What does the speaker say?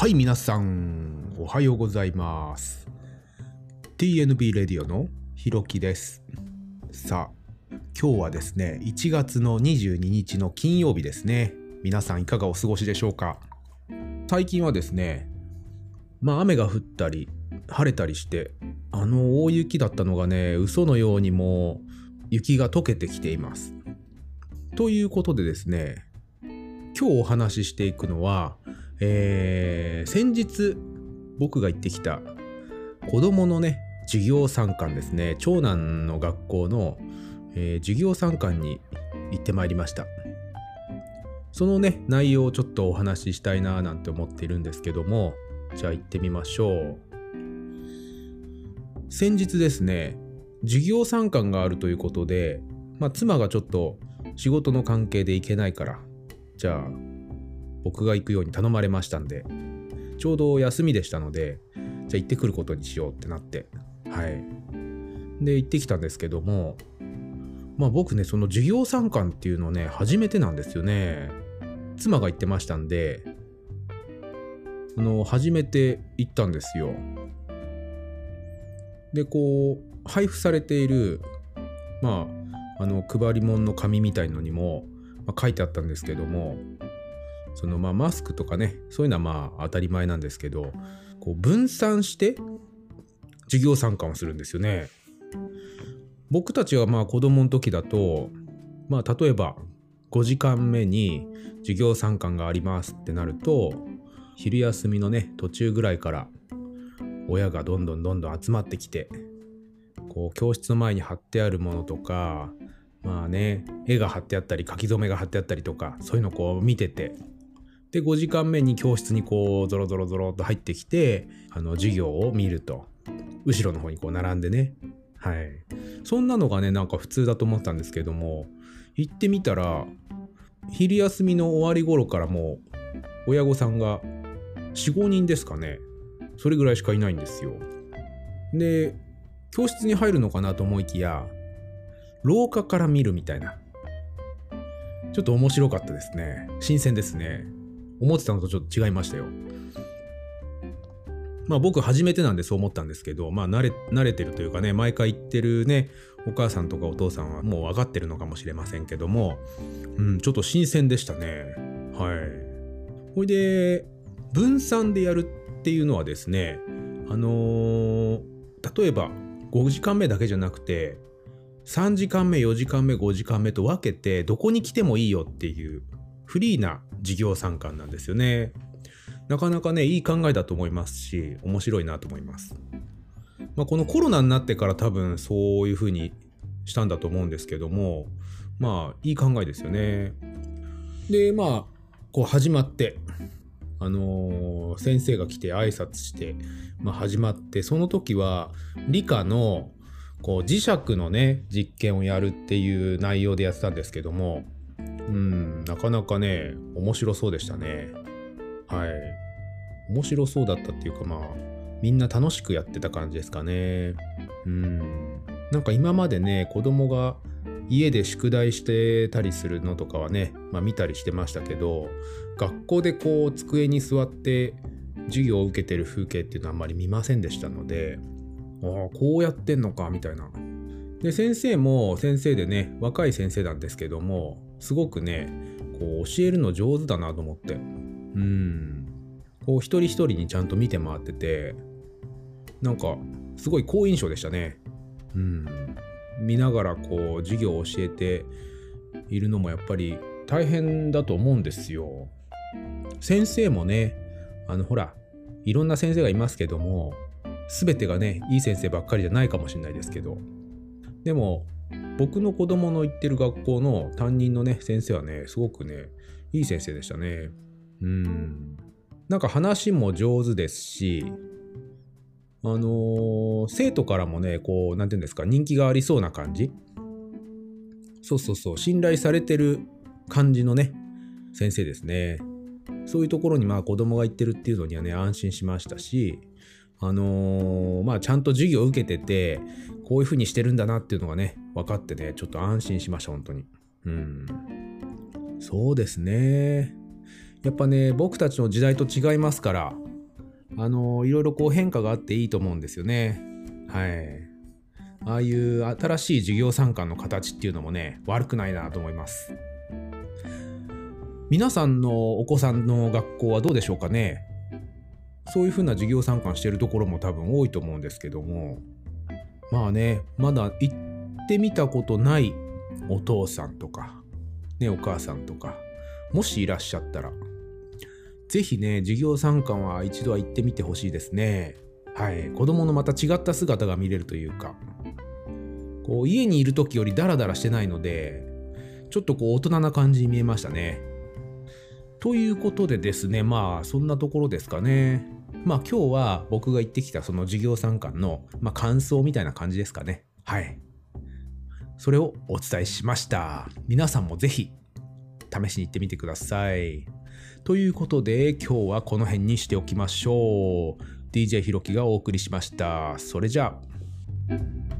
はい、皆さん、おはようございます。TNB レディオのひろきです。さあ、今日はですね、1月の22日の金曜日ですね。皆さんいかがお過ごしでしょうか？最近はですね、まあ雨が降ったり、晴れたりして、あの大雪だったのがね、嘘のようにも雪が溶けてきています。ということでですね、今日お話ししていくのは、えー先日僕が行ってきた子供のね授業参観ですね。長男の学校の、えー授業参観に行ってまいりました。そのね内容をちょっとお話ししたいななんて思っているんですけどもじゃあ行ってみましょう。先日ですね授業参観があるということで、まあ、妻がちょっと仕事の関係で行けないからじゃあ僕が行くように頼まれましたんでちょうど休みでしたのでじゃあ行ってくることにしようってなってはい。で行ってきたんですけどもまあ僕ねその授業参観っていうのね初めてなんですよね。妻が行ってましたんであの初めて行ったんですよ。でこう配布されているまああの配り物の紙みたいのにも、まあ書いてあったんですけどもそのまあマスクとかねそういうのはまあ当たり前なんですけどこう分散して授業参観をするんですよね。僕たちはまあ子供の時だとまあ例えば5時間目に授業参観がありますってなると昼休みのね途中ぐらいから親がどんどんどんどん集まってきてこう教室の前に貼ってあるものとかまあね絵が貼ってあったり書き初めが貼ってあったりとかそういうのをこう見ててで5時間目に教室にこうゾロゾロゾロっと入ってきてあの授業を見ると。後ろの方にこう並んでね。はい。そんなのがねなんか普通だと思ったんですけども行ってみたら昼休みの終わり頃からもう親御さんが45人ですかね。それぐらいしかいないんですよ。で教室に入るのかなと思いきや廊下から見るみたいな。ちょっと面白かったですね。新鮮ですね。思ってたのとちょっと違いましたよ。まあ僕初めてなんでそう思ったんですけど、まあ慣れ、慣れてるというかね、毎回行ってるね、お母さんとかお父さんはもう分かってるのかもしれませんけども、うん、ちょっと新鮮でしたね。はい。ほいで、分散でやるっていうのはですね、あのー例えば5時間目だけじゃなくて、3時間目、4時間目、5時間目と分けて、どこに来てもいいよっていうフリーな授業参観なんですよね。なかなかね、いい考えだと思いますし、面白いなと思います。まあ、このコロナになってから多分そういう風にしたんだと思うんですけども、まあ、いい考えですよね。で、まあ、こう始まって、あのー先生が来て挨拶して、まあ、始まって、その時は理科のこう磁石のね、実験をやるっていう内容でやってたんですけども、うん、なかなかね、面白そうでしたね。はい。面白そうだったっていうかまあ、みんな楽しくやってた感じですかね。うん。なんか今までね、子供が家で宿題してたりするのとかはね、まあ見たりしてましたけど、学校でこう机に座って授業を受けてる風景っていうのはあんまり見ませんでしたので、ああ、こうやってんのか、みたいな。で、先生も先生でね、若い先生なんですけども、すごくね、こう教えるの上手だなと思って。うん。こう一人一人にちゃんと見て回ってて、なんかすごい好印象でしたね。うん。見ながらこう授業を教えているのもやっぱり大変だと思うんですよ。先生もね、あのほら、いろんな先生がいますけども、全てがね、いい先生ばっかりじゃないかもしれないですけど、でも僕の子供の行ってる学校の担任のね、先生はね、すごくね、いい先生でしたね。うん。なんか話も上手ですし、あのー生徒からもね、こう、なんていうんですか、人気がありそうな感じ。そうそうそう、信頼されてる感じのね、先生ですね。そういうところにまあ子供が行ってるっていうのにはね、安心しましたし、あのーまあちゃんと授業を受けてて、こういう風にしてるんだなっていうのがね、分かってね、ちょっと安心しました、本当に。うん。そうですね。やっぱね、僕たちの時代と違いますから、あのいろいろこう変化があっていいと思うんですよね。はい。ああいう新しい授業参観の形っていうのもね、悪くないなと思います。皆さんのお子さんの学校はどうでしょうかね？そういうふうな授業参観してるところも多分多いと思うんですけども、まあね、まだ行ってみたことないお父さんとか、ね、お母さんとか、もしいらっしゃったら、ぜひね、授業参観は一度は行ってみてほしいですね。はい。子供のまた違った姿が見れるというか、こう家にいる時よりダラダラしてないので、ちょっとこう大人な感じに見えましたね。ということでですね、まあそんなところですかね。まあ今日は僕が行ってきたその授業参観の、まあ、感想みたいな感じですかね。はい。それをお伝えしました。皆さんもぜひ試しに行ってみてください。ということで今日はこの辺にしておきましょう。DJ ひろきがお送りしました。それじゃあ。